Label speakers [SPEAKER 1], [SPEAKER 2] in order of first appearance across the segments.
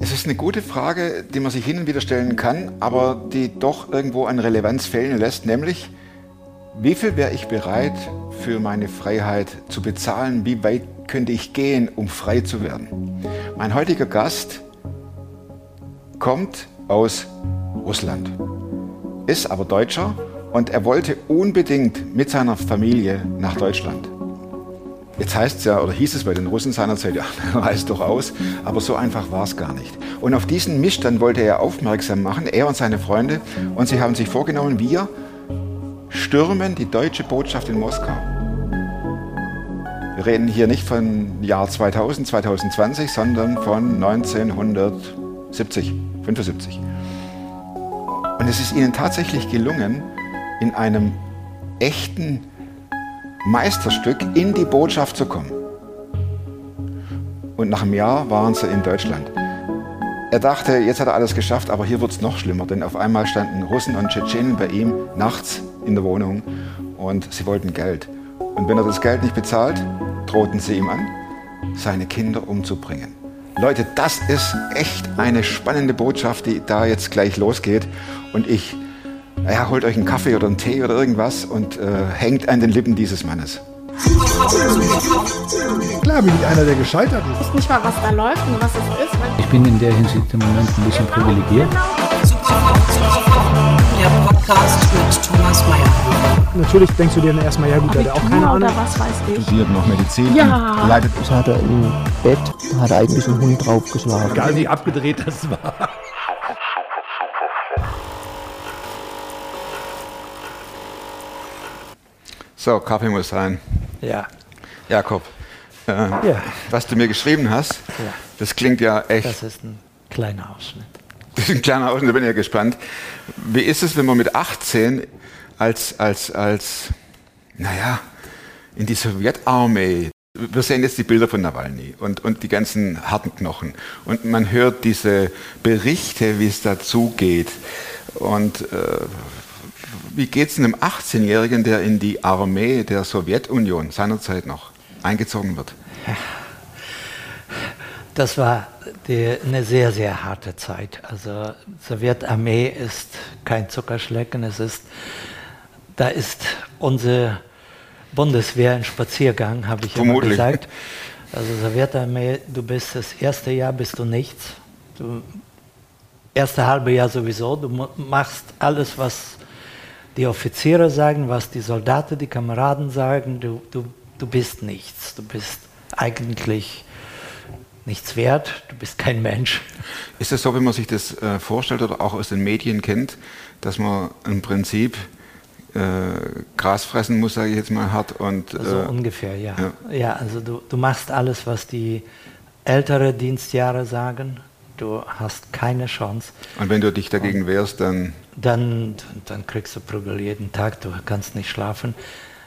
[SPEAKER 1] Es ist eine gute Frage, die man sich hin und wieder stellen kann, aber die doch irgendwo an Relevanz fehlen lässt, nämlich wie viel wäre ich bereit für meine Freiheit zu bezahlen? Wie weit könnte ich gehen, um frei zu werden? Mein heutiger Gast kommt aus Russland, ist aber Deutscher und er wollte unbedingt mit seiner Familie nach Deutschland. Jetzt heißt es ja, oder hieß es bei den Russen seinerzeit, ja, reißt doch aus, aber so einfach war es gar nicht. Und auf diesen Missstand wollte er aufmerksam machen, er und seine Freunde, und sie haben sich vorgenommen, wir stürmen die deutsche Botschaft in Moskau. Wir reden hier nicht von Jahr 2000, 2020, sondern von 1970, 75. Und es ist ihnen tatsächlich gelungen, in einem echten Meisterstück in die Botschaft zu kommen. Und nach einem Jahr waren sie in Deutschland. Er dachte, jetzt hat er alles geschafft, aber hier wird es noch schlimmer, denn auf einmal standen Russen und Tschetschenen bei ihm nachts in der Wohnung und sie wollten Geld. Und wenn er das Geld nicht bezahlt, drohten sie ihm an, seine Kinder umzubringen. Leute, das ist echt eine spannende Botschaft, die da jetzt gleich losgeht. Und ich, ja, holt euch einen Kaffee oder einen Tee oder irgendwas und äh, hängt an den Lippen dieses Mannes.
[SPEAKER 2] Klar bin ich einer, der gescheitert ist.
[SPEAKER 3] Ich weiß nicht mal, was da läuft und was es ist.
[SPEAKER 4] Ich bin in der Hinsicht im Moment ein bisschen privilegiert.
[SPEAKER 5] Der Podcast mit Thomas Mayer.
[SPEAKER 2] Natürlich denkst du dir dann erstmal, ja gut, der hat auch keine Ahnung.
[SPEAKER 3] oder was weiß ich.
[SPEAKER 1] Studiert noch Medizin,
[SPEAKER 3] Ja.
[SPEAKER 1] leidet
[SPEAKER 6] Das hat er im Bett, hat er eigentlich einen Hund draufgeschlagen.
[SPEAKER 2] Egal wie abgedreht das war.
[SPEAKER 1] So, Kaffee muss sein.
[SPEAKER 4] Ja,
[SPEAKER 1] Jakob, äh,
[SPEAKER 4] Ja.
[SPEAKER 1] was du mir geschrieben hast,
[SPEAKER 4] Ja.
[SPEAKER 1] das klingt ja echt.
[SPEAKER 4] das ist ein kleiner Ausschnitt.
[SPEAKER 1] Das ist ein kleiner Ausschnitt, da bin ich ja gespannt. Wie ist es, wenn man mit 18 als, als, als, naja, in die Sowjetarmee, wir sehen jetzt die Bilder von Nawalny und, und die ganzen harten Knochen und man hört diese Berichte, wie es dazugeht und äh, wie geht es einem 18-Jährigen, der in die Armee der Sowjetunion seinerzeit noch eingezogen wird?
[SPEAKER 4] Das war die, eine sehr, sehr harte Zeit. Also Sowjetarmee ist kein Zuckerschlecken. Es ist, da ist unsere Bundeswehr ein Spaziergang, habe ich immer
[SPEAKER 1] Vermutlich.
[SPEAKER 4] gesagt. Also Sowjetarmee, du bist das erste Jahr bist du nichts. Du, erste halbe Jahr sowieso. Du machst alles, was die Offiziere sagen, was die Soldaten, die Kameraden sagen. Du, du, du bist nichts. Du bist eigentlich nichts wert. Du bist kein Mensch.
[SPEAKER 1] Ist es so, wenn man sich das äh, vorstellt oder auch aus den Medien kennt, dass man im Prinzip äh, Gras fressen muss, sage ich jetzt mal hart, und
[SPEAKER 4] So
[SPEAKER 1] äh,
[SPEAKER 4] ungefähr, ja.
[SPEAKER 1] ja.
[SPEAKER 4] ja. also du, du machst alles, was die ältere Dienstjahre sagen. Du hast keine Chance.
[SPEAKER 1] und wenn du dich dagegen wehrst, dann
[SPEAKER 4] Dann, dann kriegst du Prügel jeden Tag, du kannst nicht schlafen.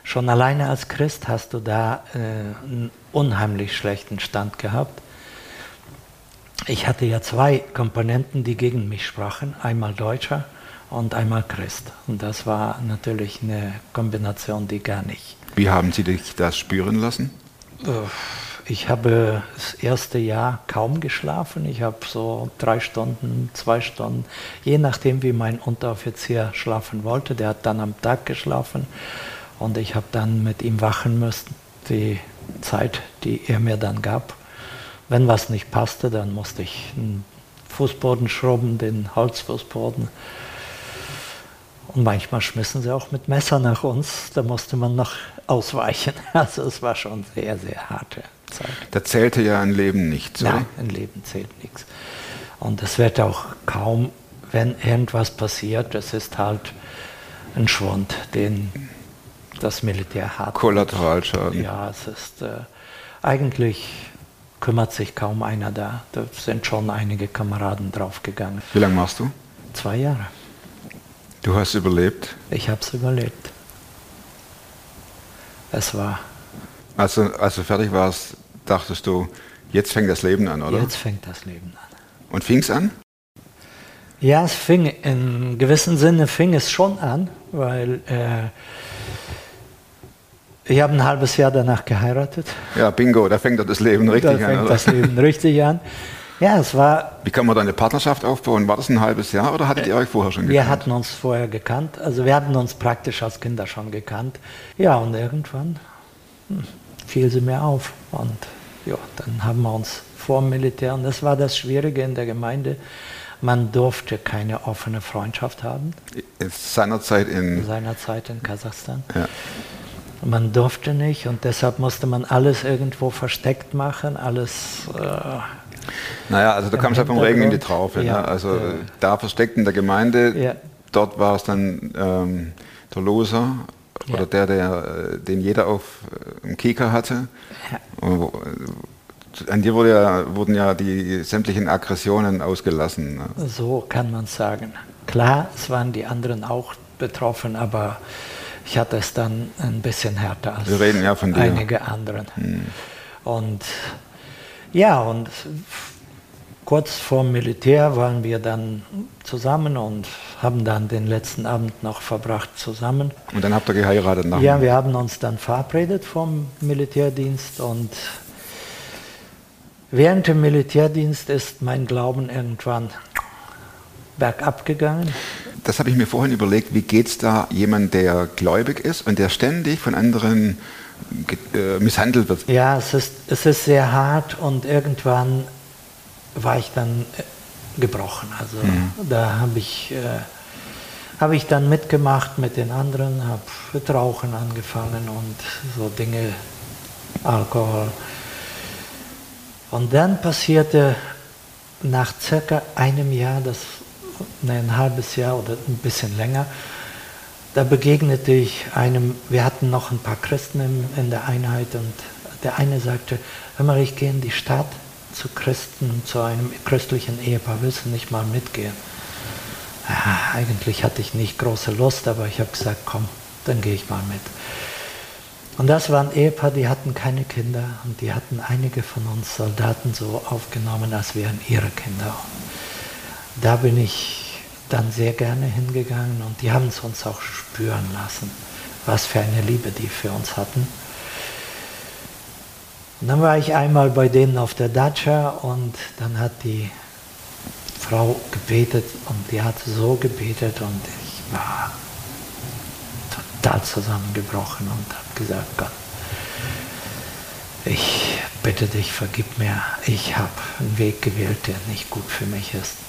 [SPEAKER 4] Schon alleine als Christ hast du da äh, einen unheimlich schlechten Stand gehabt. Ich hatte ja zwei Komponenten, die gegen mich sprachen. Einmal Deutscher und einmal Christ. Und das war natürlich eine Kombination, die gar nicht
[SPEAKER 1] wie haben sie dich das spüren lassen?
[SPEAKER 4] Ich habe das erste Jahr kaum geschlafen. Ich habe so drei Stunden, zwei Stunden, je nachdem, wie mein Unteroffizier schlafen wollte. Der hat dann am Tag geschlafen und ich habe dann mit ihm wachen müssen, die Zeit, die er mir dann gab. Wenn was nicht passte, dann musste ich den Fußboden schrubben, den Holzfußboden. Und manchmal schmissen sie auch mit Messer nach uns. Da musste man noch ausweichen. Also es war schon sehr, sehr harte Zeit.
[SPEAKER 1] Da zählte ja ein Leben nicht, oder?
[SPEAKER 4] Nein, ein Leben zählt nichts. Und es wird auch kaum, wenn irgendwas passiert, es ist halt ein Schwund, den das Militär hat.
[SPEAKER 1] Kollateralschaden.
[SPEAKER 4] Ja, es ist äh, eigentlich kümmert sich kaum einer da. Da sind schon einige Kameraden draufgegangen.
[SPEAKER 1] Wie lange machst du?
[SPEAKER 4] Zwei Jahre.
[SPEAKER 1] Du hast überlebt.
[SPEAKER 4] Ich habe es überlebt. Es war,
[SPEAKER 1] Als du, als du fertig warst, dachtest du, jetzt fängt das Leben an, oder?
[SPEAKER 4] jetzt fängt das Leben an.
[SPEAKER 1] Und fing es an?
[SPEAKER 4] Ja, es fing, in gewissem Sinne fing es schon an, weil äh, Ich habe ein halbes Jahr danach geheiratet.
[SPEAKER 1] Ja, bingo, da fängt das Leben richtig
[SPEAKER 4] da
[SPEAKER 1] an.
[SPEAKER 4] fängt
[SPEAKER 1] Oder?
[SPEAKER 4] das Leben richtig an. Ja, es war,
[SPEAKER 1] Wie kann man da eine Partnerschaft aufbauen? War das ein halbes Jahr oder hattet ihr euch vorher schon
[SPEAKER 4] wir
[SPEAKER 1] gekannt?
[SPEAKER 4] hatten uns vorher gekannt, also wir hatten uns praktisch als Kinder schon gekannt. Ja, und irgendwann hm, fiel sie mir auf. Und ja, dann haben wir uns vor dem Militär, und das war das Schwierige in der Gemeinde, man durfte keine offene Freundschaft haben,
[SPEAKER 1] Seinerzeit in.
[SPEAKER 4] seinerzeit in Kasachstan.
[SPEAKER 1] Ja.
[SPEAKER 4] Man durfte nicht und deshalb musste man alles irgendwo versteckt machen, alles äh,
[SPEAKER 1] Naja, also du kamst ja vom Regen in die. Traufe.
[SPEAKER 4] Ja,
[SPEAKER 1] ne? Also
[SPEAKER 4] ja.
[SPEAKER 1] da versteckt in der Gemeinde,
[SPEAKER 4] Ja.
[SPEAKER 1] dort war es dann ähm, der Loser oder der, der, äh, den jeder auf dem Kieker hatte.
[SPEAKER 4] Ja.
[SPEAKER 1] Und wo- äh, An dir wurde ja, wurden ja die sämtlichen Aggressionen ausgelassen. Ne?
[SPEAKER 4] So kann man sagen. Klar, es waren die anderen auch betroffen, aber ich hatte es dann ein bisschen härter als
[SPEAKER 1] Wir reden ja von dir. Hm.
[SPEAKER 4] einige anderen. Und ja, und kurz vor dem Militär waren wir dann zusammen und haben dann den letzten Abend noch verbracht zusammen.
[SPEAKER 1] Und dann habt ihr geheiratet nach
[SPEAKER 4] Ja, wir haben uns dann verabredet vom Militärdienst und während dem Militärdienst ist mein Glauben irgendwann bergab gegangen.
[SPEAKER 1] Das habe ich mir vorhin überlegt, wie geht es da jemand, der gläubig ist und der ständig von anderen äh, misshandelt wird?
[SPEAKER 4] Ja, es ist, es ist sehr hart und irgendwann war ich dann äh, gebrochen. Also da habe ich, äh, habe ich dann mitgemacht mit den anderen, habe mit Rauchen angefangen und so Dinge, Alkohol. Und dann passierte nach circa einem Jahr, das ne, ein halbes Jahr oder ein bisschen länger, da begegnete ich einem, wir hatten noch ein paar Christen in, in der Einheit und der eine sagte, hör mal, ich gehe in die Stadt zu Christen, zu einem christlichen Ehepaar, willst du nicht mal mitgehen? Ja, eigentlich hatte ich nicht große Lust, aber ich habe gesagt, komm, dann gehe ich mal mit. Und das war ein Ehepaar, die hatten keine Kinder und die hatten einige von uns Soldaten so aufgenommen, als wären ihre Kinder. Da bin ich dann sehr gerne hingegangen und die haben es uns auch spüren lassen, was für eine Liebe die für uns hatten. Und dann war ich einmal bei denen auf der Datscha und dann hat die Frau gebetet und die hat so gebetet und ich war total zusammengebrochen und habe gesagt, Gott, ich bitte dich, vergib mir, ich habe einen Weg gewählt, der nicht gut für mich ist.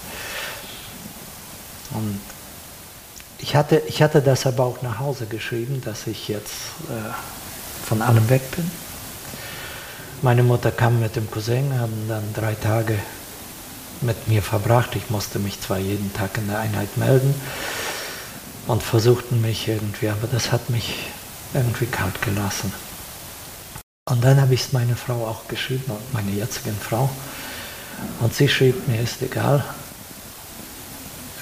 [SPEAKER 4] Und ich hatte, ich hatte das aber auch nach Hause geschrieben, dass ich jetzt äh, von allem weg bin. Meine Mutter kam mit dem Cousin, haben dann drei Tage mit mir verbracht. Ich musste mich zwar jeden Tag in der Einheit melden und versuchten mich irgendwie, aber das hat mich irgendwie kalt gelassen. Und dann habe ich es meiner Frau auch geschrieben und meiner jetzigen Frau. Und sie schrieb, mir ist egal,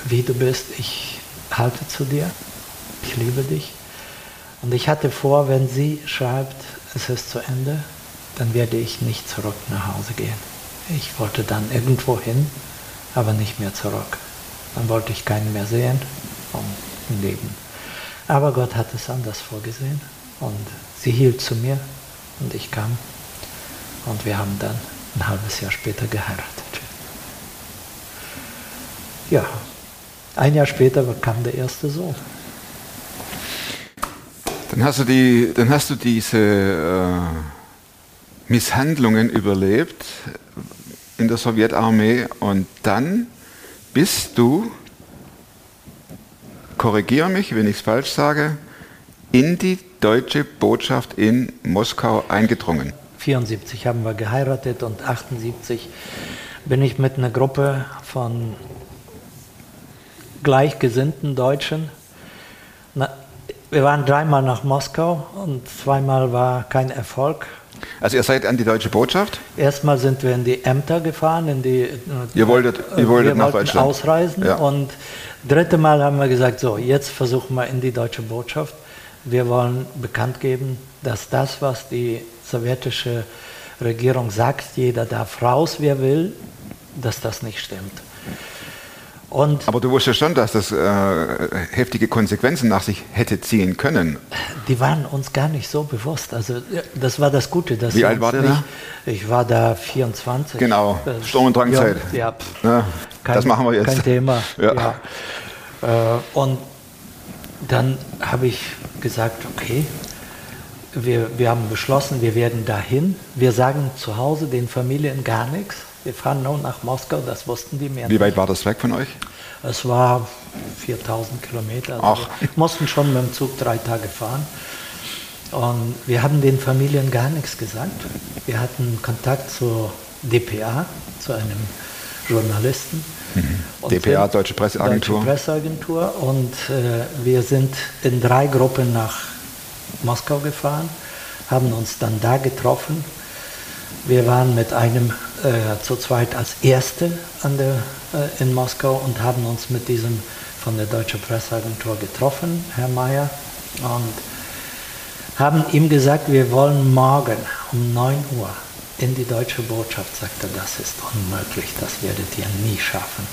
[SPEAKER 4] wie du bist, ich halte zu dir, ich liebe dich. Und ich hatte vor, wenn sie schreibt, es ist zu Ende, dann werde ich nicht zurück nach Hause gehen. Ich wollte dann irgendwo hin, aber nicht mehr zurück. Dann wollte ich keinen mehr sehen und leben. Aber Gott hat es anders vorgesehen und sie hielt zu mir und ich kam und wir haben dann ein halbes Jahr später geheiratet. Ja, ein Jahr später kam der erste Sohn.
[SPEAKER 1] Dann hast du, die, dann hast du diese äh, Misshandlungen überlebt in der Sowjetarmee und dann bist du, korrigiere mich, wenn ich es falsch sage, in die deutsche Botschaft in Moskau eingedrungen.
[SPEAKER 4] 74 haben wir geheiratet und 78 bin ich mit einer Gruppe von gleichgesinnten Deutschen. Na, wir waren dreimal nach Moskau und zweimal war kein Erfolg.
[SPEAKER 1] Also ihr seid an die deutsche Botschaft?
[SPEAKER 4] Erstmal sind wir in die Ämter gefahren, in die.
[SPEAKER 1] Ihr wolltet- ihr wolltet
[SPEAKER 4] wir
[SPEAKER 1] nach
[SPEAKER 4] wollten
[SPEAKER 1] Deutschland.
[SPEAKER 4] ausreisen
[SPEAKER 1] Ja.
[SPEAKER 4] und dritte Mal haben wir gesagt, so jetzt versuchen wir in die deutsche Botschaft. Wir wollen bekannt geben, dass das, was die sowjetische Regierung sagt, jeder darf raus, wer will, dass das nicht stimmt. Und
[SPEAKER 1] Aber du wusstest schon, dass das äh, heftige Konsequenzen nach sich hätte ziehen können.
[SPEAKER 4] die waren uns gar nicht so bewusst. Also das war das Gute. Dass
[SPEAKER 1] Wie alt war der
[SPEAKER 4] nicht, Ich war da 24.
[SPEAKER 1] Genau,
[SPEAKER 4] Äh,
[SPEAKER 1] Sturm- und Drangzeit.
[SPEAKER 4] Ja, ja,
[SPEAKER 1] Ja, das machen wir jetzt.
[SPEAKER 4] Kein Thema.
[SPEAKER 1] Ja.
[SPEAKER 4] Ja. Äh, und dann habe ich gesagt, okay, wir, wir haben beschlossen, wir werden dahin. Wir sagen zu Hause den Familien gar nichts. Wir fahren nur nach Moskau, das wussten die mehr
[SPEAKER 1] Wie weit war das weg von euch?
[SPEAKER 4] es war 4000 Kilometer. Also
[SPEAKER 1] Ach.
[SPEAKER 4] Wir mussten schon mit dem Zug drei Tage fahren. Und wir haben den Familien gar nichts gesagt. Wir hatten Kontakt zur DPA, zu einem Journalisten. Und
[SPEAKER 1] DPA,
[SPEAKER 4] sind-
[SPEAKER 1] Deutsche Presseagentur.
[SPEAKER 4] Deutsche Presseagentur. Und äh, wir sind in drei Gruppen nach Moskau gefahren, haben uns dann da getroffen. Wir waren mit einem äh, zu zweit als Erste der, äh, in Moskau und haben uns mit diesem von der Deutschen Presseagentur getroffen, Herr Mayer, und haben ihm gesagt, wir wollen morgen um 9 Uhr in die deutsche Botschaft, sagt er, das ist unmöglich, das werdet ihr nie schaffen.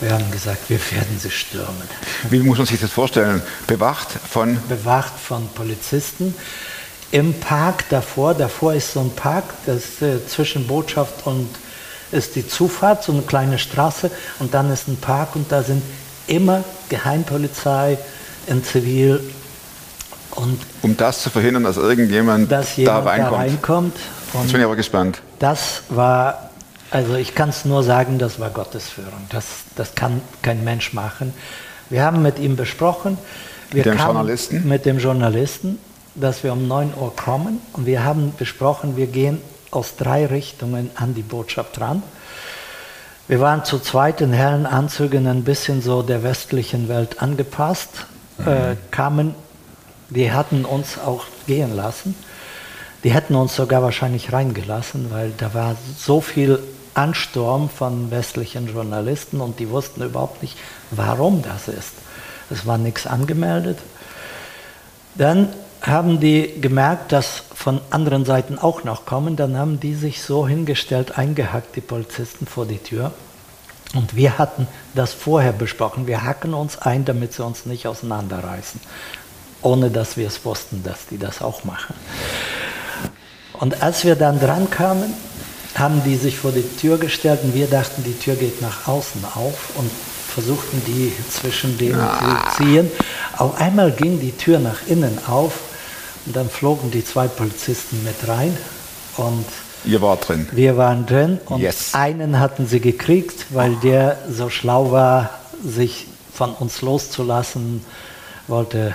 [SPEAKER 4] Wir haben gesagt, wir werden sie stürmen.
[SPEAKER 1] Wie muss man sich das vorstellen? Bewacht von
[SPEAKER 4] Bewacht von Polizisten. Im Park davor, davor ist so ein Park, das ist äh, zwischen Botschaft und ist die Zufahrt, so eine kleine Straße und dann ist ein Park und da sind immer Geheimpolizei in Zivil und
[SPEAKER 1] um das zu verhindern, dass irgendjemand
[SPEAKER 4] dass
[SPEAKER 1] da
[SPEAKER 4] jemand da
[SPEAKER 1] reinkommt.
[SPEAKER 4] reinkommt.
[SPEAKER 1] Jetzt bin ich aber gespannt.
[SPEAKER 4] das war, also ich kann es nur sagen, das war Gottesführung. Das, das kann kein Mensch machen. Wir haben mit ihm besprochen, wir
[SPEAKER 1] Mit dem Journalisten?
[SPEAKER 4] mit dem Journalisten, dass wir um 9 Uhr kommen und wir haben besprochen, wir gehen aus drei Richtungen an die Botschaft ran. Wir waren zu zweit in hellen Anzügen, ein bisschen so der westlichen Welt angepasst, äh, kamen, die hatten uns auch gehen lassen. Die hätten uns sogar wahrscheinlich reingelassen, weil da war so viel Ansturm von westlichen Journalisten und die wussten überhaupt nicht, warum das ist. Es war nichts angemeldet. Dann haben die gemerkt, dass von anderen Seiten auch noch kommen. Dann haben die sich so hingestellt, eingehackt, die Polizisten vor die Tür. Und wir hatten das vorher besprochen. Wir hacken uns ein, damit sie uns nicht auseinanderreißen. Ohne dass wir es wussten, dass die das auch machen. Und als wir dann dran kamen, haben die sich vor die Tür gestellt und wir dachten, die Tür geht nach außen auf und versuchten die zwischen denen zu ziehen. Auf einmal ging die Tür nach innen auf und dann flogen die zwei Polizisten mit rein und
[SPEAKER 1] Ihr wart drin.
[SPEAKER 4] wir waren drin und
[SPEAKER 1] Yes.
[SPEAKER 4] einen hatten sie gekriegt, weil der so schlau war, sich von uns loszulassen, wollte,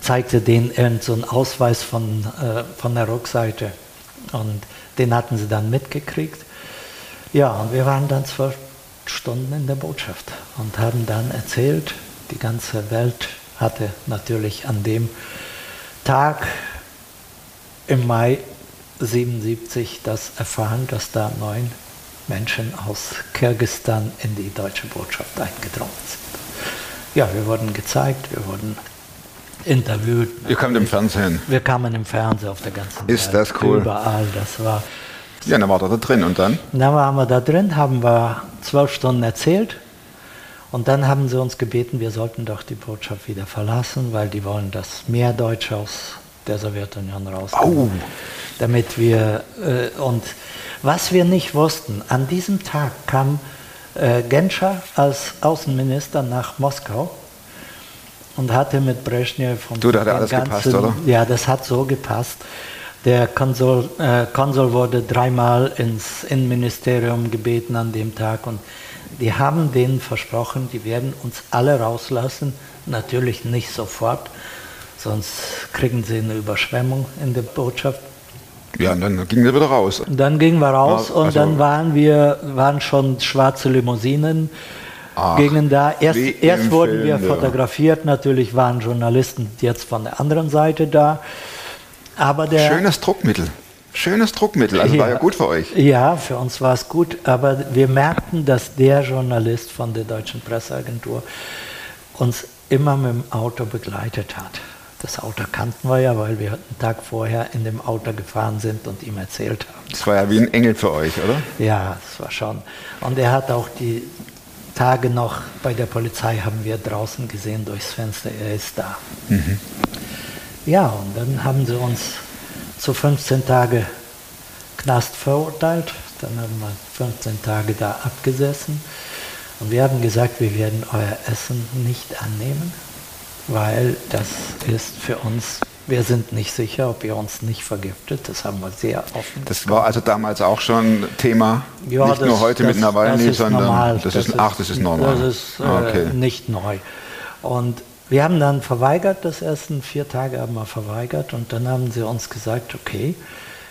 [SPEAKER 4] zeigte denen irgend so einen Ausweis von, äh, von der Rückseite und den hatten sie dann mitgekriegt. Ja, und wir waren dann zwölf Stunden in der Botschaft und haben dann erzählt, die ganze Welt hatte natürlich an dem Tag im Mai 77 das erfahren, dass da neun Menschen aus Kirgisistan in die deutsche Botschaft eingedrungen sind. Ja, wir wurden gezeigt, wir wurden interviewt.
[SPEAKER 1] Ihr kamt im Fernsehen.
[SPEAKER 4] Wir kamen im Fernsehen auf der ganzen
[SPEAKER 1] Ist
[SPEAKER 4] Welt.
[SPEAKER 1] das cool.
[SPEAKER 4] Überall, das war.
[SPEAKER 1] Ja, dann ihr da drin und dann?
[SPEAKER 4] Dann waren wir da drin, haben wir zwölf Stunden erzählt und dann haben sie uns gebeten, wir sollten doch die Botschaft wieder verlassen, weil die wollen, dass mehr Deutsche aus der Sowjetunion rauskommen. Damit wir, äh, und was wir nicht wussten, an diesem Tag kam äh, Genscher als Außenminister nach Moskau und hatte mit Brezhnev und
[SPEAKER 1] Du, da hat alles gepasst, oder?
[SPEAKER 4] Ja, das hat so gepasst. Der Konsul, äh, Konsul wurde dreimal ins Innenministerium gebeten an dem Tag und die haben denen versprochen, die werden uns alle rauslassen. Natürlich nicht sofort, sonst kriegen sie eine Überschwemmung in der Botschaft.
[SPEAKER 1] Ja, und dann ging ihr wieder raus.
[SPEAKER 4] Dann gingen wir raus
[SPEAKER 1] Ah,
[SPEAKER 4] und
[SPEAKER 1] also-
[SPEAKER 4] dann waren wir, waren schon schwarze Limousinen,
[SPEAKER 1] Ach,
[SPEAKER 4] gingen da. Erst, erst wurden wir fotografiert, natürlich waren Journalisten jetzt von der anderen Seite da. Aber der,
[SPEAKER 1] Schönes Druckmittel. Schönes Druckmittel. Also war ja gut für euch.
[SPEAKER 4] Ja, für uns war es gut, aber wir merkten, dass der Journalist von der Deutschen Presseagentur uns immer mit dem Auto begleitet hat. Das Auto kannten wir ja, weil wir einen Tag vorher in dem Auto gefahren sind und ihm erzählt haben.
[SPEAKER 1] Das war ja wie ein Engel für euch, oder?
[SPEAKER 4] Ja, das war schon. Und er hat auch die Tage noch bei der Polizei haben wir draußen gesehen durchs Fenster, er ist da. Ja, und dann haben sie uns zu 15 Tage Knast verurteilt. Dann haben wir 15 Tage da abgesessen. Und wir haben gesagt, wir werden euer Essen nicht annehmen, weil das ist für uns, wir sind nicht sicher, ob ihr uns nicht vergiftet. Das haben wir sehr offen.
[SPEAKER 1] Das war also damals auch schon Thema,
[SPEAKER 4] Ja,
[SPEAKER 1] nicht
[SPEAKER 4] das-
[SPEAKER 1] nur heute
[SPEAKER 4] das,
[SPEAKER 1] mit Nawalny, sondern
[SPEAKER 4] normal.
[SPEAKER 1] das, ist, ach, das ist normal.
[SPEAKER 4] Das ist äh,
[SPEAKER 1] Ah, okay.
[SPEAKER 4] nicht neu. Und wir haben dann verweigert das Essen, vier Tage haben wir verweigert und dann haben sie uns gesagt, okay,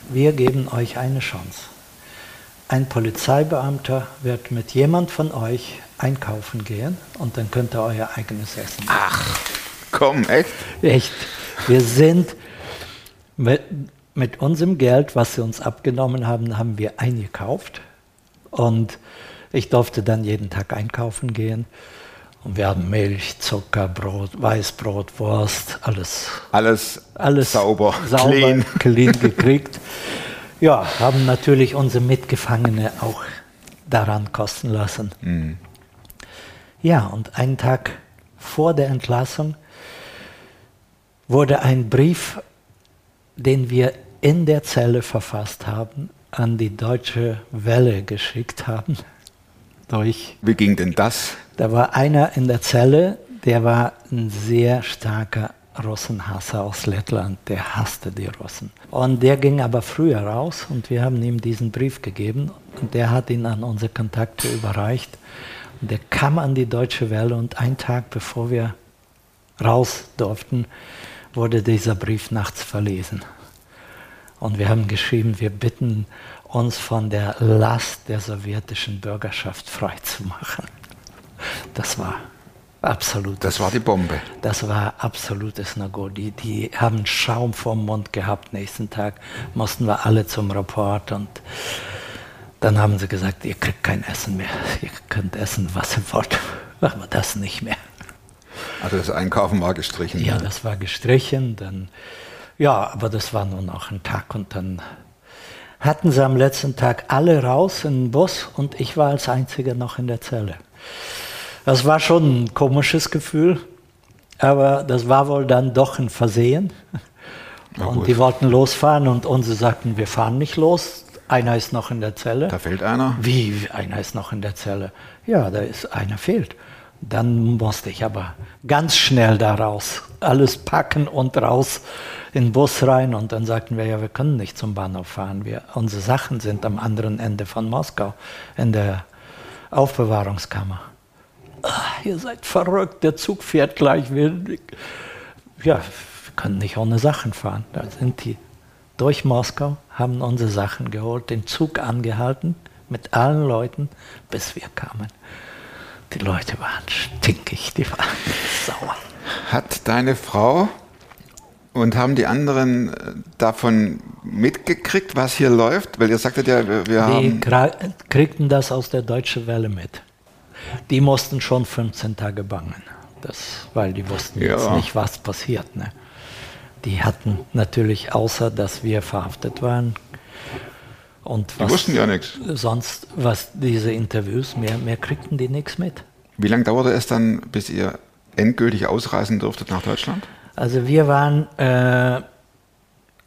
[SPEAKER 4] wir geben euch eine Chance. Ein Polizeibeamter wird mit jemand von euch einkaufen gehen und dann könnt ihr euer eigenes Essen machen.
[SPEAKER 1] Komm, echt?
[SPEAKER 4] Echt. Wir sind mit, mit unserem Geld, was sie uns abgenommen haben, haben wir eingekauft. Und ich durfte dann jeden Tag einkaufen gehen. Und wir haben Milch, Zucker, Brot, Weißbrot, Wurst, alles,
[SPEAKER 1] Alles,
[SPEAKER 4] alles
[SPEAKER 1] sauber,
[SPEAKER 4] sauber
[SPEAKER 1] clean.
[SPEAKER 4] clean gekriegt. Ja, haben natürlich unsere Mitgefangene auch daran kosten lassen.
[SPEAKER 1] Mhm.
[SPEAKER 4] Ja, und einen Tag vor der Entlassung wurde ein Brief, den wir in der Zelle verfasst haben, an die Deutsche Welle geschickt haben. Durch.
[SPEAKER 1] Wie ging denn das?
[SPEAKER 4] Da war einer in der Zelle, der war ein sehr starker Russenhasser aus Lettland, der hasste die Russen. Und der ging aber früher raus und wir haben ihm diesen Brief gegeben und der hat ihn an unsere Kontakte überreicht. Und der kam an die Deutsche Welle und einen Tag bevor wir raus durften, wurde dieser Brief nachts verlesen. Und wir haben geschrieben, wir bitten uns von der Last der sowjetischen Bürgerschaft freizumachen. Das war absolut.
[SPEAKER 1] Das war die Bombe.
[SPEAKER 4] Das war absolutes No-Go. Die, die haben Schaum vorm Mund gehabt. Nächsten Tag mussten wir alle zum Report und dann haben sie gesagt, ihr kriegt kein Essen mehr. Ihr könnt essen, was ihr wollt, aber das nicht mehr.
[SPEAKER 1] Also das Einkaufen war gestrichen.
[SPEAKER 4] Ja, das war gestrichen. Dann, ja, aber das war nur noch ein Tag und dann hatten sie am letzten Tag alle raus in den Bus und ich war als Einziger noch in der Zelle. Das war schon ein komisches Gefühl, aber das war wohl dann doch ein Versehen. Und
[SPEAKER 1] gut.
[SPEAKER 4] die wollten losfahren und unsere sagten, wir fahren nicht los. Einer ist noch in der Zelle.
[SPEAKER 1] Da fällt einer.
[SPEAKER 4] Wie, einer ist noch in der Zelle? Ja, da ist einer fehlt. Dann musste ich aber ganz schnell da raus, alles packen und raus in den Bus rein. Und dann sagten wir, ja, wir können nicht zum Bahnhof fahren. Wir, unsere Sachen sind am anderen Ende von Moskau, in der Aufbewahrungskammer. Ah, ihr seid verrückt, der Zug fährt gleich. Wir, ja, wir können nicht ohne Sachen fahren. Da sind die durch Moskau, haben unsere Sachen geholt, den Zug angehalten mit allen Leuten, bis wir kamen. Die Leute waren stinkig, die waren sauer.
[SPEAKER 1] Hat deine Frau und haben die anderen äh, davon mitgekriegt, was hier läuft? Weil ihr sagtet ja, wir,
[SPEAKER 4] Die
[SPEAKER 1] haben.
[SPEAKER 4] kra- kriegten das aus der Deutschen Welle mit. Die mussten schon 15 Tage bangen, das, weil die wussten jetzt
[SPEAKER 1] Ja.
[SPEAKER 4] nicht, was passiert. Ne? Die hatten natürlich, außer dass wir verhaftet waren, und
[SPEAKER 1] Die wussten ja nichts.
[SPEAKER 4] sonst, was diese Interviews, mehr, mehr kriegten die nichts mit.
[SPEAKER 1] Wie lange dauerte es dann, bis ihr endgültig ausreisen durftet nach Deutschland?
[SPEAKER 4] Also wir waren äh,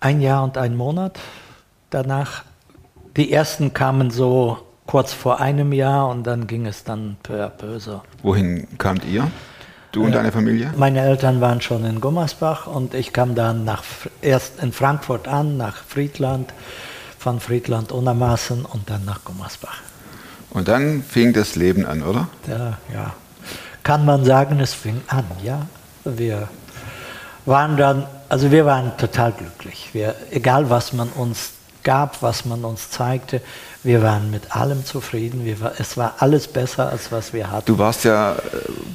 [SPEAKER 4] ein Jahr und ein Monat danach. Die ersten kamen so kurz vor einem Jahr und dann ging es dann peu à peu so.
[SPEAKER 1] Wohin kamt ihr? Du und deine Familie?
[SPEAKER 4] Meine Eltern waren schon in Gummersbach und ich kam dann nach, erst in Frankfurt an, nach Friedland, von Friedland Unermaßen und dann nach Gummersbach.
[SPEAKER 1] Und dann fing das Leben an, oder?
[SPEAKER 4] Ja, ja. Kann man sagen, es fing an, ja. Wir waren dann, also wir waren total glücklich. Wir, egal was man uns gab, was man uns zeigte, wir waren mit allem zufrieden. Wir war, es war alles besser, als was wir hatten.
[SPEAKER 1] Du warst ja äh,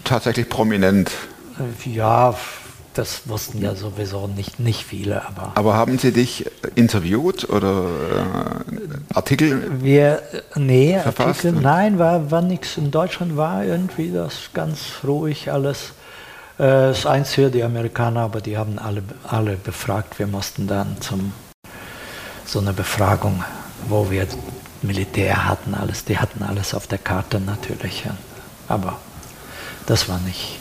[SPEAKER 1] tatsächlich prominent.
[SPEAKER 4] Äh, Ja, das wussten ja sowieso nicht, nicht viele, aber
[SPEAKER 1] Aber haben sie dich interviewt oder äh, Artikel?
[SPEAKER 4] wir, nee,
[SPEAKER 1] Verfasst
[SPEAKER 4] Artikel, nein, war, war nichts. In Deutschland war irgendwie das ganz ruhig alles. Äh, Das Einzige, die Amerikaner, aber die haben alle, alle befragt. Wir mussten dann zum, so eine Befragung, wo wir Militär hatten, alles. Die hatten alles auf der Karte natürlich. Aber das war nicht,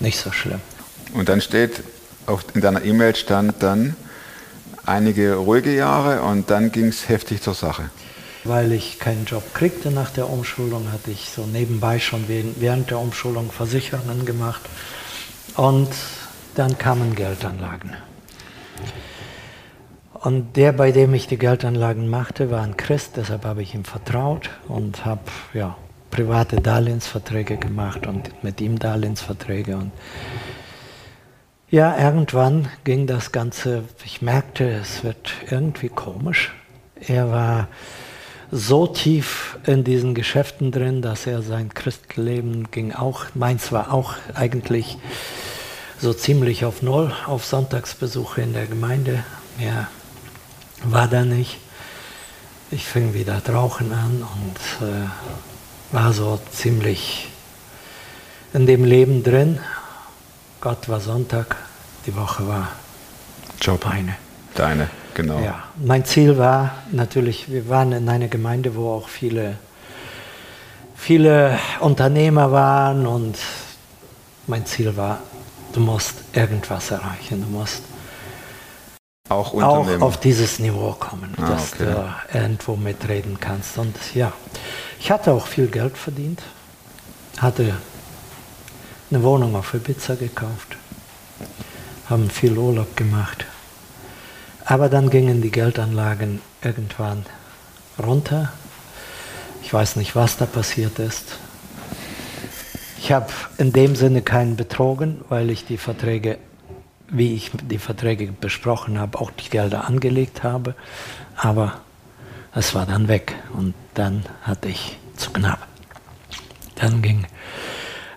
[SPEAKER 4] nicht so schlimm.
[SPEAKER 1] Und dann steht, in deiner E-Mail stand dann einige ruhige Jahre und dann ging es heftig zur Sache.
[SPEAKER 4] Weil ich keinen Job kriegte nach der Umschulung, hatte ich so nebenbei schon während der Umschulung Versicherungen gemacht. Und dann kamen Geldanlagen. Und der, bei dem ich die Geldanlagen machte, war ein Christ, deshalb habe ich ihm vertraut und habe ja, private Darlehensverträge gemacht und mit ihm Darlehensverträge. Und ja, irgendwann ging das Ganze, ich merkte, es wird irgendwie komisch. Er war so tief in diesen Geschäften drin, dass er sein Christleben ging auch, meins war auch eigentlich so ziemlich auf Null, auf Sonntagsbesuche in der Gemeinde. Mehr war da nicht. Ich fing wieder Rauchen an und äh, war so ziemlich in dem Leben drin. Gott war Sonntag, die Woche war
[SPEAKER 1] Job.
[SPEAKER 4] meine.
[SPEAKER 1] Deine, genau.
[SPEAKER 4] Ja, mein Ziel war natürlich, wir waren in einer Gemeinde, wo auch viele, viele Unternehmer waren und mein Ziel war, du musst irgendwas erreichen, du musst
[SPEAKER 1] auch,
[SPEAKER 4] auch auf dieses Niveau kommen,
[SPEAKER 1] ah,
[SPEAKER 4] dass
[SPEAKER 1] okay.
[SPEAKER 4] du irgendwo mitreden kannst. Und ja, ich hatte auch viel Geld verdient, hatte eine Wohnung auf Ibiza gekauft, haben viel Urlaub gemacht. Aber dann gingen die Geldanlagen irgendwann runter. Ich weiß nicht, was da passiert ist. Ich habe in dem Sinne keinen betrogen, weil ich die Verträge wie ich die Verträge besprochen habe, auch die Gelder angelegt habe. Aber es war dann weg und dann hatte ich zu knapp. Dann ging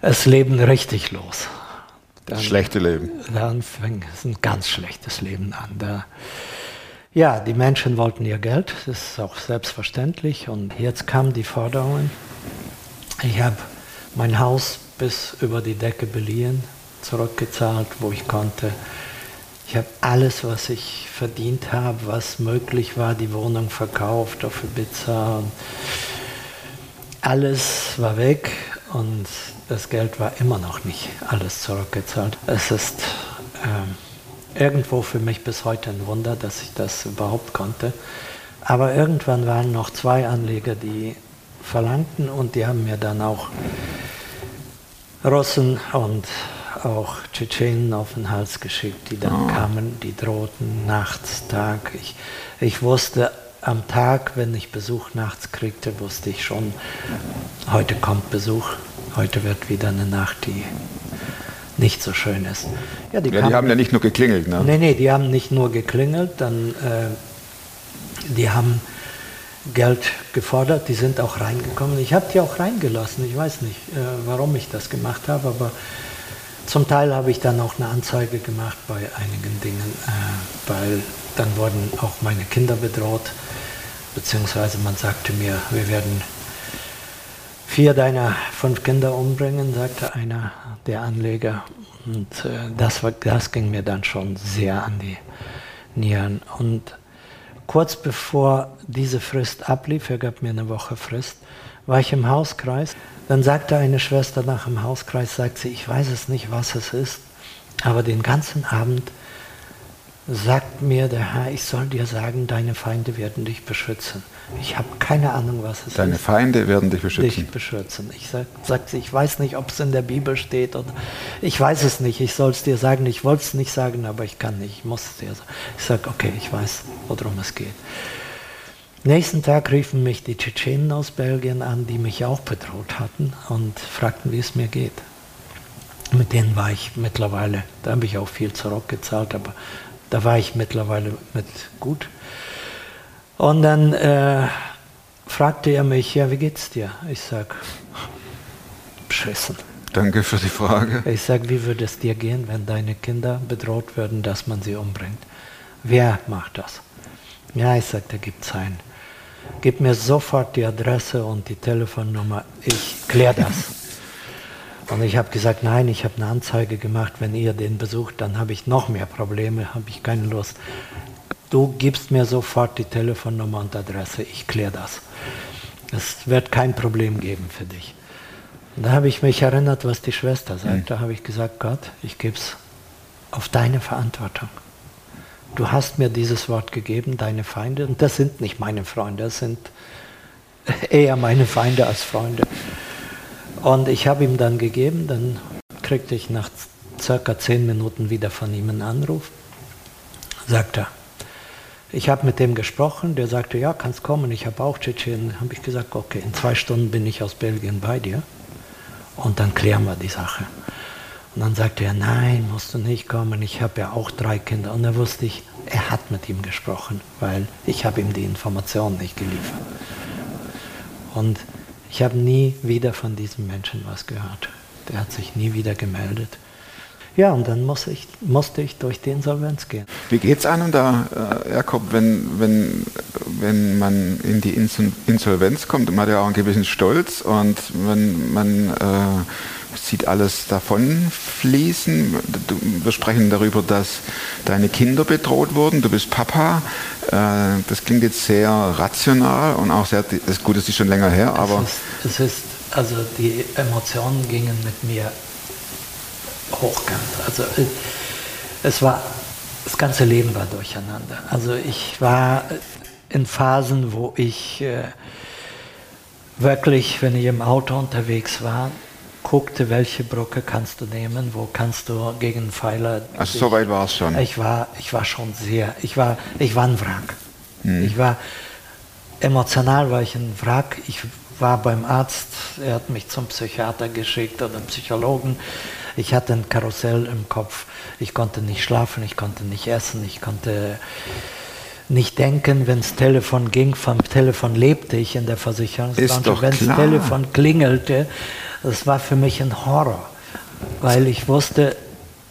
[SPEAKER 4] das Leben richtig los.
[SPEAKER 1] Dann, schlechte Leben.
[SPEAKER 4] Dann fing es ein ganz schlechtes Leben an. Da, ja, die Menschen wollten ihr Geld, das ist auch selbstverständlich. Und jetzt kamen die Forderungen. Ich habe mein Haus bis über die Decke beliehen, zurückgezahlt, wo ich konnte. Ich habe alles, was ich verdient habe, was möglich war, die Wohnung verkauft auf Ibiza. Alles war weg und das Geld war immer noch nicht alles zurückgezahlt. Es ist äh, irgendwo für mich bis heute ein Wunder, dass ich das überhaupt konnte. Aber irgendwann waren noch zwei Anleger, die verlangten und die haben mir dann auch Russen und auch Tschetschenen auf den Hals geschickt, die dann oh. kamen, die drohten nachts, Tag. Ich, ich wusste am Tag, wenn ich Besuch nachts kriegte, wusste ich schon, heute kommt Besuch, heute wird wieder eine Nacht, die nicht so schön ist.
[SPEAKER 1] Ja, die, ja, kamen, die haben ja nicht nur geklingelt, ne?
[SPEAKER 4] Nee, nee, die haben nicht nur geklingelt, dann, äh, die haben Geld gefordert, die sind auch reingekommen. Ich habe die auch reingelassen, ich weiß nicht, äh, warum ich das gemacht habe, aber zum Teil habe ich dann auch eine Anzeige gemacht bei einigen Dingen, äh, weil dann wurden auch meine Kinder bedroht, beziehungsweise man sagte mir, wir werden vier deiner fünf Kinder umbringen, sagte einer der Anleger. Und äh, das, war, das ging mir dann schon sehr an die Nieren. Und kurz bevor diese Frist ablief, er gab mir eine Woche Frist, war ich im Hauskreis dann sagte eine Schwester nach dem Hauskreis, sagt sie, ich weiß es nicht, was es ist, aber den ganzen Abend sagt mir der Herr, ich soll dir sagen, deine Feinde werden dich beschützen. Ich habe keine Ahnung, was es
[SPEAKER 1] deine
[SPEAKER 4] ist.
[SPEAKER 1] Deine Feinde werden dich beschützen.
[SPEAKER 4] Dich beschützen. Ich sag, sagt sie, ich weiß nicht, ob es in der Bibel steht oder ich weiß es nicht. Ich soll es dir sagen. Ich wollte es nicht sagen, aber ich kann nicht. Ich muss es dir sagen. Ich sage, okay, ich weiß, worum es geht. Nächsten Tag riefen mich die Tschetschenen aus Belgien an, die mich auch bedroht hatten und fragten, wie es mir geht. Mit denen war ich mittlerweile, da habe ich auch viel zurückgezahlt, aber da war ich mittlerweile mit gut. Und dann äh, fragte er mich, ja, wie geht's dir? Ich sag, beschissen.
[SPEAKER 1] Danke für die Frage.
[SPEAKER 4] Ich sag, wie würde es dir gehen, wenn deine Kinder bedroht würden, dass man sie umbringt? Wer macht das? Ja, ich sag, da gibt es einen gib mir sofort die Adresse und die Telefonnummer, ich kläre das. Und ich habe gesagt, nein, ich habe eine Anzeige gemacht, wenn ihr den besucht, dann habe ich noch mehr Probleme, habe ich keine Lust. Du gibst mir sofort die Telefonnummer und Adresse, ich kläre das. Es wird kein Problem geben für dich. Und da habe ich mich erinnert, was die Schwester sagt. Mhm. Da habe ich gesagt, Gott, ich gebe es auf deine Verantwortung. Du hast mir dieses Wort gegeben, deine Feinde. Und das sind nicht meine Freunde, das sind eher meine Feinde als Freunde. Und ich habe ihm dann gegeben, dann kriegte ich nach circa zehn Minuten wieder von ihm einen Anruf. Sagt er, ich habe mit dem gesprochen, der sagte, ja, kannst kommen, ich habe auch Tschetschenien. habe ich gesagt, okay, in zwei Stunden bin ich aus Belgien bei dir und dann klären wir die Sache. Und dann sagte er, nein, musst du nicht kommen, ich habe ja auch drei Kinder. Und da wusste ich, er hat mit ihm gesprochen, weil ich habe ihm die Informationen nicht geliefert. Und ich habe nie wieder von diesem Menschen was gehört. Der hat sich nie wieder gemeldet. Ja, und dann muss ich, musste ich durch die Insolvenz gehen.
[SPEAKER 1] Wie geht es einem da, äh, Jakob, wenn, wenn, wenn man in die Insolvenz kommt? Man hat ja auch einen gewissen Stolz und wenn man äh, sieht alles davon fließen. Wir sprechen darüber, dass deine Kinder bedroht wurden. Du bist Papa. Äh, das klingt jetzt sehr rational und auch sehr, das, gut, das ist schon länger her, aber...
[SPEAKER 4] Es ist, es ist, also die Emotionen gingen mit mir hochkant. Also äh, es war, das ganze Leben war durcheinander. Also ich war in Phasen, wo ich äh, wirklich, wenn ich im Auto unterwegs war, guckte, welche Brücke kannst du nehmen, wo kannst du gegen Pfeiler.
[SPEAKER 1] Also so weit war es schon.
[SPEAKER 4] Ich war, ich war schon sehr, ich war, ich war ein Wrack. Hm. Ich war emotional war ich ein Wrack. Ich war beim Arzt, er hat mich zum Psychiater geschickt oder Psychologen. Ich hatte ein Karussell im Kopf. Ich konnte nicht schlafen, ich konnte nicht essen, ich konnte nicht denken, wenn das Telefon ging. Vom Telefon lebte ich in der Versicherungsbranche. Wenn das Telefon klingelte, das war für mich ein Horror, weil ich wusste,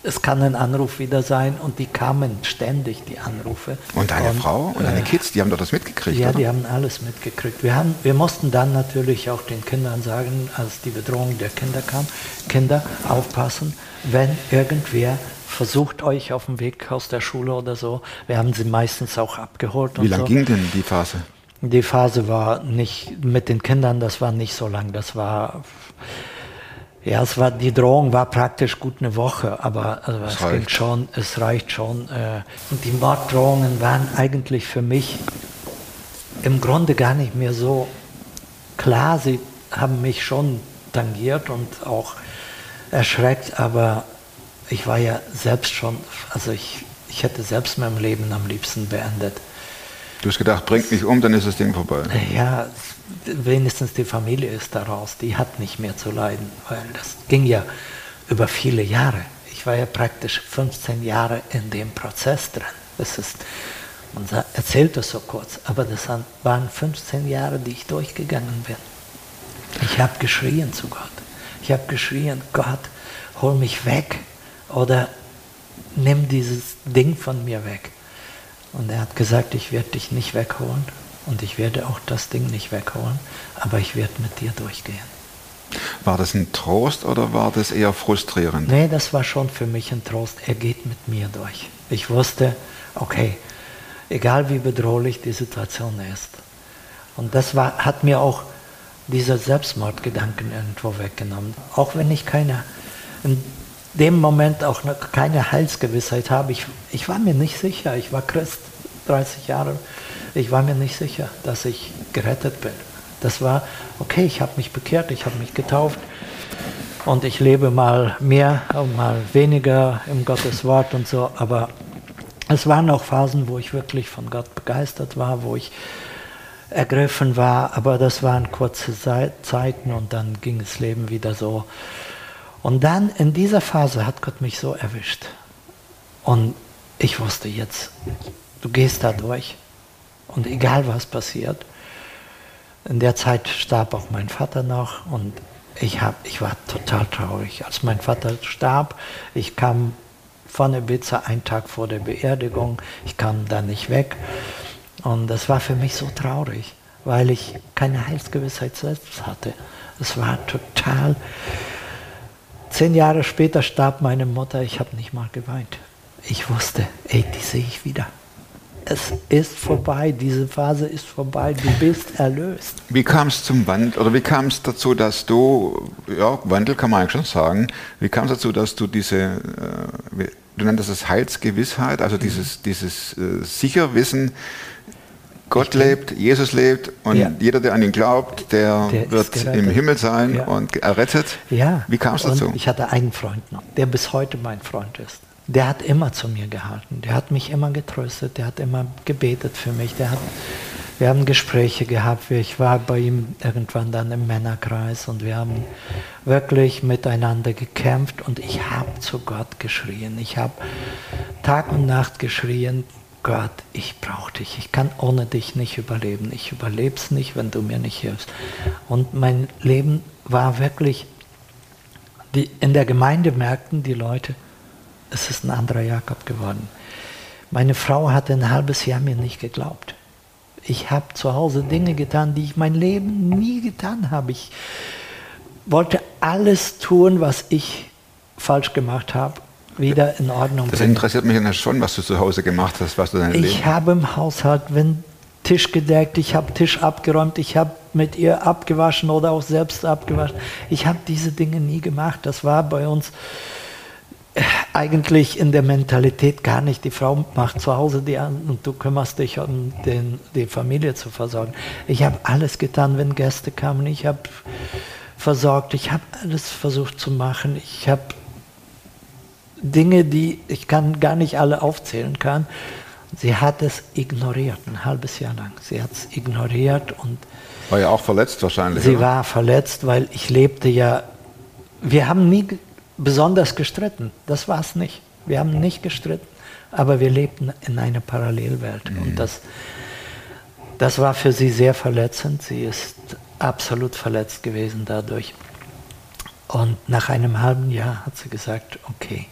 [SPEAKER 4] es kann ein Anruf wieder sein und die kamen ständig, die Anrufe.
[SPEAKER 1] Und deine und, Frau und deine äh, Kids, die haben doch das mitgekriegt,
[SPEAKER 4] Ja,
[SPEAKER 1] oder?
[SPEAKER 4] die haben alles mitgekriegt. Wir, haben, wir mussten dann natürlich auch den Kindern sagen, als die Bedrohung der Kinder kam, Kinder, aufpassen, wenn irgendwer versucht euch auf dem Weg aus der Schule oder so. Wir haben sie meistens auch abgeholt.
[SPEAKER 1] Wie lange
[SPEAKER 4] so.
[SPEAKER 1] ging denn die Phase?
[SPEAKER 4] Die Phase war nicht mit den Kindern, das war nicht so lang. Das war ja, es war, die Drohung war praktisch gut eine Woche, aber also es reicht. ging schon, es reicht schon. Äh, und die Morddrohungen waren eigentlich für mich im Grunde gar nicht mehr so klar. Sie haben mich schon tangiert und auch erschreckt, aber ich war ja selbst schon, also ich, ich hätte selbst mein Leben am liebsten beendet.
[SPEAKER 1] Du hast gedacht, bringt mich um, dann ist das Ding vorbei.
[SPEAKER 4] Ja, wenigstens die Familie ist daraus, die hat nicht mehr zu leiden, weil das ging ja über viele Jahre. Ich war ja praktisch 15 Jahre in dem Prozess drin. Das ist, man erzählt das so kurz, aber das waren 15 Jahre, die ich durchgegangen bin. Ich habe geschrien zu Gott. Ich habe geschrien, Gott, hol mich weg oder nimm dieses Ding von mir weg. Und er hat gesagt, ich werde dich nicht wegholen und ich werde auch das Ding nicht wegholen, aber ich werde mit dir durchgehen.
[SPEAKER 1] War das ein Trost oder war das eher frustrierend?
[SPEAKER 4] Nee, das war schon für mich ein Trost. Er geht mit mir durch. Ich wusste, okay, egal wie bedrohlich die Situation ist. Und das war, hat mir auch diese Selbstmordgedanken irgendwo weggenommen. Auch wenn ich keine, in dem Moment auch keine Heilsgewissheit habe. Ich, ich war mir nicht sicher. Ich war Christ, 30 Jahre ich war mir nicht sicher, dass ich gerettet bin. Das war, okay, ich habe mich bekehrt, ich habe mich getauft und ich lebe mal mehr und mal weniger im Gottes Wort und so, aber es waren auch Phasen, wo ich wirklich von Gott begeistert war, wo ich ergriffen war, aber das waren kurze Zeiten und dann ging das Leben wieder so. Und dann in dieser Phase hat Gott mich so erwischt. Und ich wusste jetzt, du gehst da durch. Und egal was passiert, in der Zeit starb auch mein Vater noch und ich, hab, ich war total traurig. Als mein Vater starb, ich kam von Ibiza einen Tag vor der Beerdigung, ich kam da nicht weg. Und das war für mich so traurig, weil ich keine Heilsgewissheit selbst hatte. Es war total. Zehn Jahre später starb meine Mutter, ich habe nicht mal geweint. Ich wusste, ey, die sehe ich wieder. Es ist vorbei, diese Phase ist vorbei, du bist erlöst.
[SPEAKER 1] Wie kam es zum Wandel, oder wie kam es dazu, dass du, ja, Wandel kann man eigentlich schon sagen, wie kam es dazu, dass du diese, äh, du nanntest es Heilsgewissheit, also dieses, dieses äh, Sicherwissen, Gott lebt, Jesus lebt und
[SPEAKER 4] Ja.
[SPEAKER 1] jeder, der an ihn glaubt, der,
[SPEAKER 4] Der
[SPEAKER 1] wird im Himmel sein
[SPEAKER 4] Ja.
[SPEAKER 1] und errettet.
[SPEAKER 4] Ja.
[SPEAKER 1] Wie kam es dazu?
[SPEAKER 4] Ich hatte einen Freund noch, der bis heute mein Freund ist. Der hat immer zu mir gehalten. Der hat mich immer getröstet. Der hat immer gebetet für mich. Der hat, wir haben Gespräche gehabt. Ich war bei ihm irgendwann dann im Männerkreis und wir haben wirklich miteinander gekämpft und ich habe zu Gott geschrien. Ich habe Tag und Nacht geschrien, Gott, ich brauche dich. Ich kann ohne dich nicht überleben. Ich überlebe es nicht, wenn du mir nicht hilfst. Und mein Leben war wirklich die, in der Gemeinde merkten die Leute, es ist ein anderer Jakob geworden. Meine Frau hatte ein halbes Jahr mir nicht geglaubt. Ich habe zu Hause Dinge getan, die ich mein Leben nie getan habe. Ich wollte alles tun, was ich falsch gemacht habe, wieder in Ordnung
[SPEAKER 1] Das
[SPEAKER 4] bringen.
[SPEAKER 1] interessiert mich ja schon, was du zu Hause gemacht hast, was du dein
[SPEAKER 4] Ich
[SPEAKER 1] Leben...
[SPEAKER 4] habe im Haushalt, wenn Tisch gedeckt, ich habe Tisch abgeräumt, ich habe mit ihr abgewaschen oder auch selbst abgewaschen. Ich habe diese Dinge nie gemacht. Das war bei uns äh, eigentlich in der Mentalität gar nicht. Die Frau macht zu Hause die an und du kümmerst dich um den, die Familie zu versorgen. Ich habe alles getan, wenn Gäste kamen. Ich habe versorgt, ich habe alles versucht zu machen. Ich habe Dinge, die ich kann gar nicht alle aufzählen kann. Sie hat es ignoriert, ein halbes Jahr lang. Sie hat es ignoriert und
[SPEAKER 1] War ja auch verletzt wahrscheinlich.
[SPEAKER 4] sie
[SPEAKER 1] oder?
[SPEAKER 4] war verletzt, weil ich lebte ja. Wir haben nie besonders gestritten, das war es nicht. Wir haben nicht gestritten, aber wir lebten in einer Parallelwelt. Und das, das war für sie sehr verletzend. Sie ist absolut verletzt gewesen dadurch. Und nach einem halben Jahr hat sie gesagt, okay,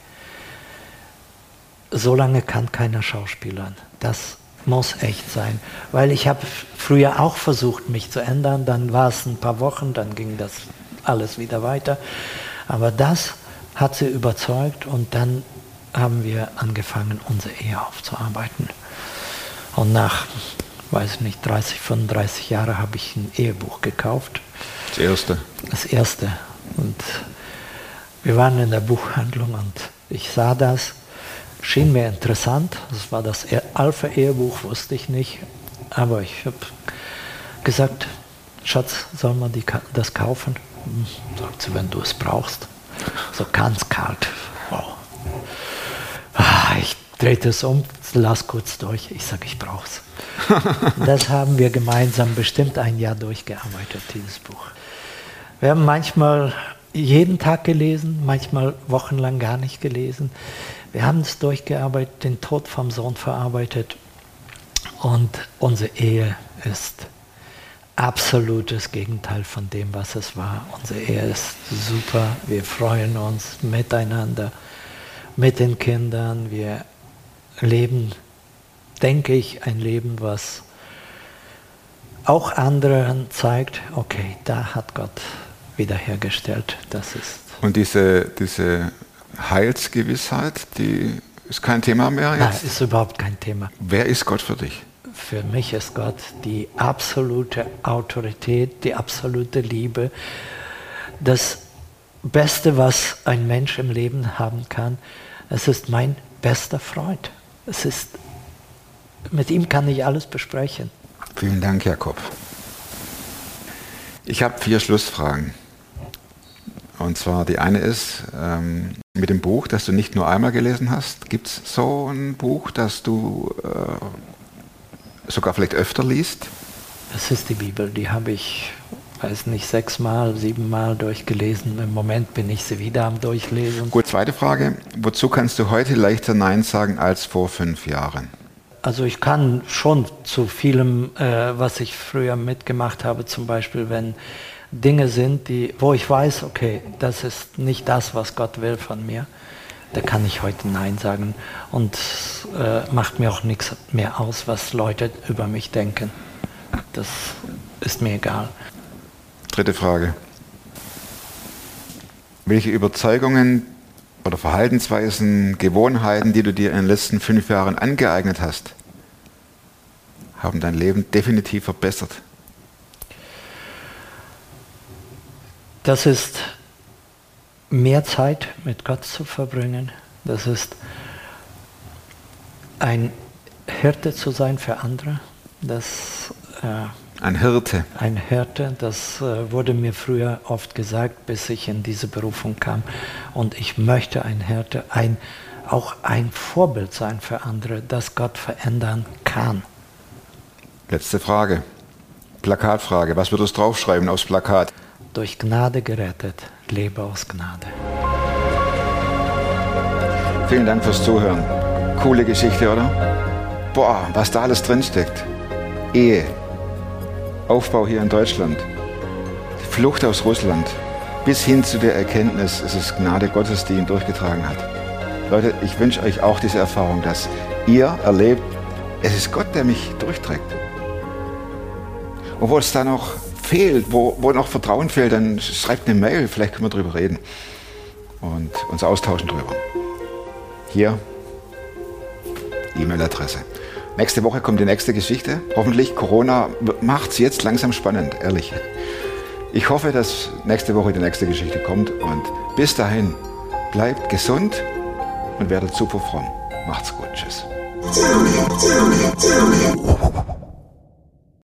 [SPEAKER 4] so lange kann keiner schauspielern. Das muss echt sein. Weil ich habe früher auch versucht, mich zu ändern. Dann war es ein paar Wochen, dann ging das alles wieder weiter. Aber das hat sie überzeugt und dann haben wir angefangen, unsere Ehe aufzuarbeiten. Und nach, weiß ich nicht, 30, 35 Jahren habe ich ein Ehebuch gekauft
[SPEAKER 1] Das Erste.
[SPEAKER 4] das erste. Und wir waren in der Buchhandlung und ich sah das, schien mir interessant. Das war das E- Alpha-Ehebuch, wusste ich nicht. Aber ich habe gesagt, Schatz, soll man die, das kaufen? Hm, Sagt sie, wenn du es brauchst. So ganz kalt. Wow. Ah, Ich drehte es um, las kurz durch. Ich sage, ich brauche es. Das haben wir gemeinsam bestimmt ein Jahr durchgearbeitet, dieses Buch. Wir haben manchmal jeden Tag gelesen, manchmal wochenlang gar nicht gelesen. Wir haben es durchgearbeitet, den Tod vom Sohn verarbeitet. Und unsere Ehe ist absolutes Gegenteil von dem, was es war. Unsere Ehe ist super. Wir freuen uns miteinander, mit den Kindern. Wir leben, denke ich, ein Leben, was auch anderen zeigt, okay, da hat Gott wiederhergestellt. Das ist
[SPEAKER 1] Und diese, diese Heilsgewissheit, die ist kein Thema mehr
[SPEAKER 4] Nein,
[SPEAKER 1] jetzt.
[SPEAKER 4] ist überhaupt kein Thema.
[SPEAKER 1] Wer ist Gott für dich?
[SPEAKER 4] Für mich ist Gott die absolute Autorität, die absolute Liebe. Das Beste, was ein Mensch im Leben haben kann, es ist mein bester Freund. Es ist, mit ihm kann ich alles besprechen.
[SPEAKER 1] Vielen Dank, Jakob. Ich habe vier Schlussfragen. Und zwar die eine ist ähm, mit dem Buch, das du nicht nur einmal gelesen hast. Gibt es so ein Buch, das du äh, sogar vielleicht öfter liest?
[SPEAKER 4] Das ist die Bibel, die habe ich, weiß nicht, sechsmal, siebenmal durchgelesen. Im Moment bin ich sie wieder am Durchlesen.
[SPEAKER 1] Gut, zweite Frage. Wozu kannst du heute leichter Nein sagen als vor fünf Jahren?
[SPEAKER 4] Also ich kann schon zu vielem, äh, was ich früher mitgemacht habe, zum Beispiel, wenn Dinge sind, die, wo ich weiß, okay, das ist nicht das, was Gott will von mir, da kann ich heute Nein sagen und äh, macht mir auch nichts mehr aus, was Leute über mich denken. Das ist mir egal.
[SPEAKER 1] Dritte Frage. Welche Überzeugungen oder Verhaltensweisen, Gewohnheiten, die du dir in den letzten fünf Jahren angeeignet hast, haben dein Leben definitiv verbessert?
[SPEAKER 4] Das ist mehr Zeit mit Gott zu verbringen. Das ist ein Hirte zu sein für andere. Das,
[SPEAKER 1] äh, ein Hirte.
[SPEAKER 4] Ein Hirte, das äh, wurde mir früher oft gesagt, bis ich in diese Berufung kam. Und ich möchte ein Hirte, ein, auch ein Vorbild sein für andere, das Gott verändern kann.
[SPEAKER 1] Letzte Frage. Plakatfrage. Was würdest du draufschreiben aufs Plakat?
[SPEAKER 4] Durch Gnade gerettet, lebe aus Gnade.
[SPEAKER 1] Vielen Dank fürs Zuhören. Coole Geschichte, oder? Boah, was da alles drinsteckt. Ehe, Aufbau hier in Deutschland, die Flucht aus Russland, bis hin zu der Erkenntnis, es ist Gnade Gottes, die ihn durchgetragen hat. Leute, ich wünsche euch auch diese Erfahrung, dass ihr erlebt, es ist Gott, der mich durchträgt. Wo es da noch fehlt, wo, wo noch Vertrauen fehlt, dann schreibt eine Mail, vielleicht können wir drüber reden und uns austauschen drüber. Hier E-Mail-Adresse. Nächste Woche kommt die nächste Geschichte. Hoffentlich. Corona macht es jetzt langsam spannend, ehrlich. Ich hoffe, dass nächste Woche die nächste Geschichte kommt. Und bis dahin, bleibt gesund und werdet super fromm. Macht's gut. Tschüss.